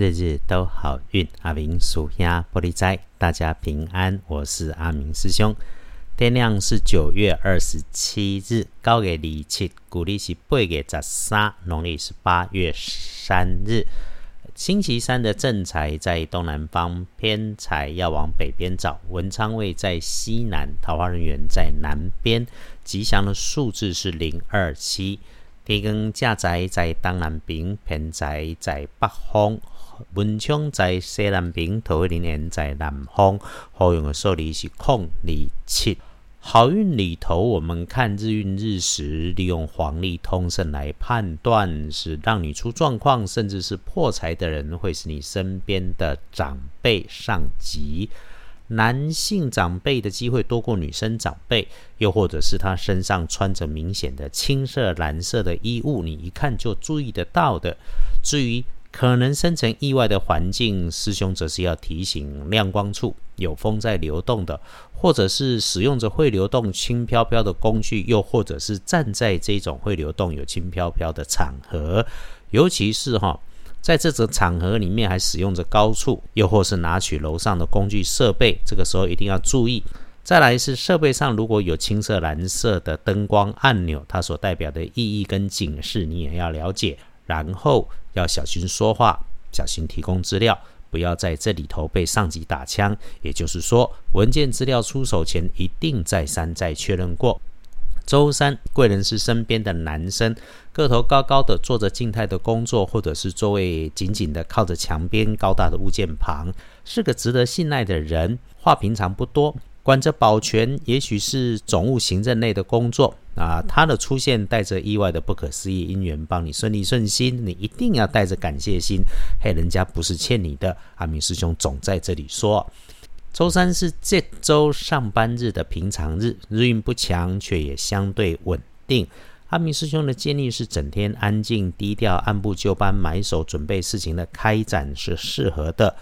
日日都好运。阿明属鸭玻璃斋，大家平安。我是阿明师兄。天亮是九月二十七日，高月二七，古历是八月十三，农历是八月三日。星期三的正财在东南方，偏财要往北边找。文昌位在西南，桃花人员在南边。吉祥的数字是零二七。天光正财在东南边，偏财在北方。文昌在西南边，桃花林园在南方。好用的数字是空二七。好运里头，我们看日运日时，利用黄历通胜来判断，是让你出状况，甚至是破财的人，会是你身边的长辈上级。男性长辈的机会多过女生长辈，又或者是他身上穿着明显的青色、蓝色的衣物，你一看就注意得到的。至于可能生成意外的环境，师兄则是要提醒：亮光处有风在流动的，或者是使用着会流动轻飘飘的工具，又或者是站在这种会流动有轻飘飘的场合，尤其是哈，在这种场合里面还使用着高处，又或是拿取楼上的工具设备，这个时候一定要注意。再来是设备上如果有青色、蓝色的灯光按钮，它所代表的意义跟警示，你也要了解。然后要小心说话，小心提供资料，不要在这里头被上级打枪。也就是说，文件资料出手前一定再三再确认过。周三，贵人是身边的男生，个头高高的，做着静态的工作，或者是座位紧紧的靠着墙边高大的物件旁，是个值得信赖的人。话平常不多。管着保全，也许是总务行政类的工作啊。他的出现带着意外的不可思议因缘，帮你顺利顺心。你一定要带着感谢心，嘿，人家不是欠你的。阿明师兄总在这里说，周三是这周上班日的平常日，日运不强，却也相对稳定。阿明师兄的建议是，整天安静低调，按部就班，埋手准备事情的开展是适合的。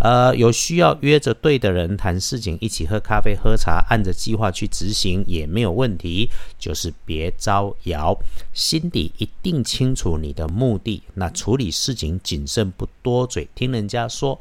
呃，有需要约着对的人谈事情，一起喝咖啡、喝茶，按着计划去执行也没有问题。就是别招摇，心底一定清楚你的目的。那处理事情谨慎，不多嘴，听人家说。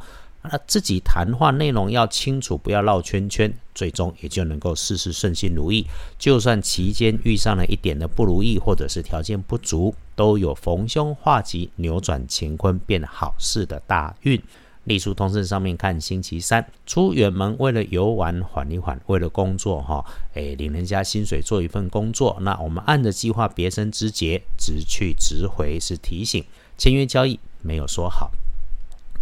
那自己谈话内容要清楚，不要绕圈圈，最终也就能够事事顺心如意。就算期间遇上了一点的不如意，或者是条件不足，都有逢凶化吉、扭转乾坤变好事的大运。隶书通胜上面看，星期三出远门，为了游玩缓一缓，为了工作哈，诶，领人家薪水做一份工作。那我们按着计划，别生枝节，直去直回是提醒。签约交易没有说好，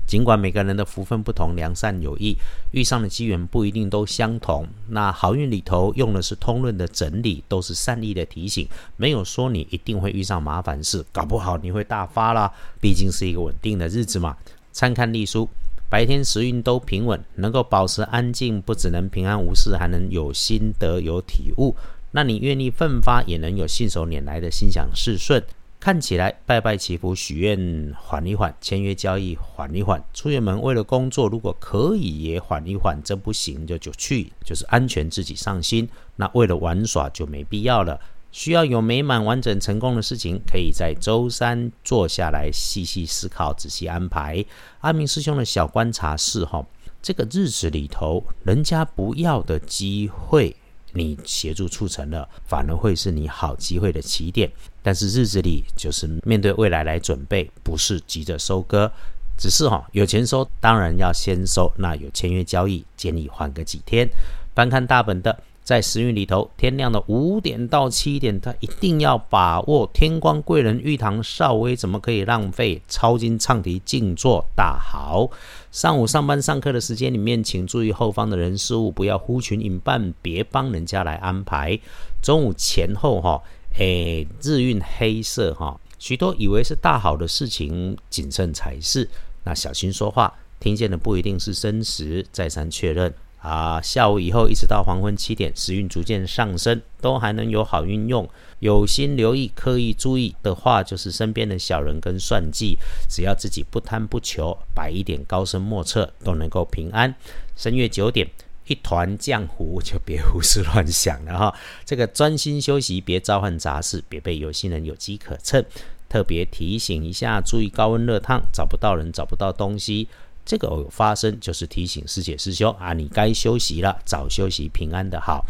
尽管每个人的福分不同，良善有益，遇上的机缘不一定都相同。那好运里头用的是通论的整理，都是善意的提醒，没有说你一定会遇上麻烦事，搞不好你会大发啦。毕竟是一个稳定的日子嘛。参看历书，白天时运都平稳，能够保持安静，不只能平安无事，还能有心得有体悟。那你愿意奋发，也能有信手拈来的心想事顺。看起来拜拜祈福许愿缓一缓，签约交易缓一缓，出远门为了工作，如果可以也缓一缓，这不行就就去，就是安全自己上心。那为了玩耍就没必要了。需要有美满、完整、成功的事情，可以在周三坐下来细细思考、仔细安排。阿明师兄的小观察是：哈，这个日子里头，人家不要的机会，你协助促成了，反而会是你好机会的起点。但是日子里就是面对未来来准备，不是急着收割，只是哈有钱收，当然要先收。那有签约交易，建议缓个几天。翻看大本的。在时运里头，天亮的五点到七点，他一定要把握天光贵人玉堂少微，怎么可以浪费？抄经唱题静坐大好。上午上班上课的时间里面，请注意后方的人事物，不要呼群引伴，别帮人家来安排。中午前后哈，诶，日运黑色哈，许多以为是大好的事情，谨慎才是。那小心说话，听见的不一定是真实，再三确认。啊，下午以后一直到黄昏七点，时运逐渐上升，都还能有好运用。有心留意、刻意注意的话，就是身边的小人跟算计，只要自己不贪不求，摆一点高深莫测，都能够平安。深夜九点，一团浆糊，就别胡思乱想了哈。这个专心休息，别召唤杂事，别被有心人有机可乘。特别提醒一下，注意高温热烫，找不到人，找不到东西。这个有发生，就是提醒师姐师兄啊，你该休息了，早休息，平安的好。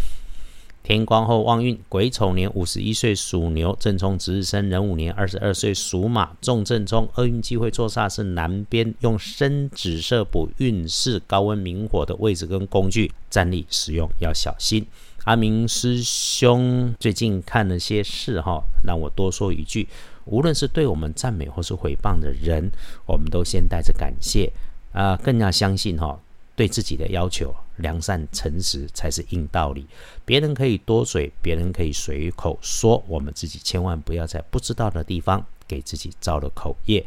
天光后旺运，癸丑年五十一岁属牛，正冲值日生壬午年二十二岁属马，重正冲，厄运机会坐煞是南边，用深紫色补运势，高温明火的位置跟工具站立使用要小心。阿明师兄最近看了些事哈，让我多说一句，无论是对我们赞美或是诽谤的人，我们都先带着感谢。啊，更要相信哈，对自己的要求，良善诚实才是硬道理。别人可以多嘴，别人可以随口说，我们自己千万不要在不知道的地方给自己造了口业。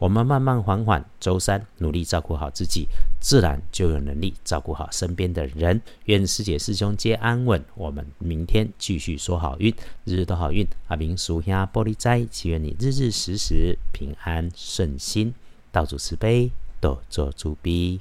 我们慢慢缓缓，周三努力照顾好自己，自然就有能力照顾好身边的人。愿师姐师兄皆安稳。我们明天继续说好运，日日都好运。阿明属下玻璃斋，祈愿你日日时时平安顺心，道主慈悲。多做主笔。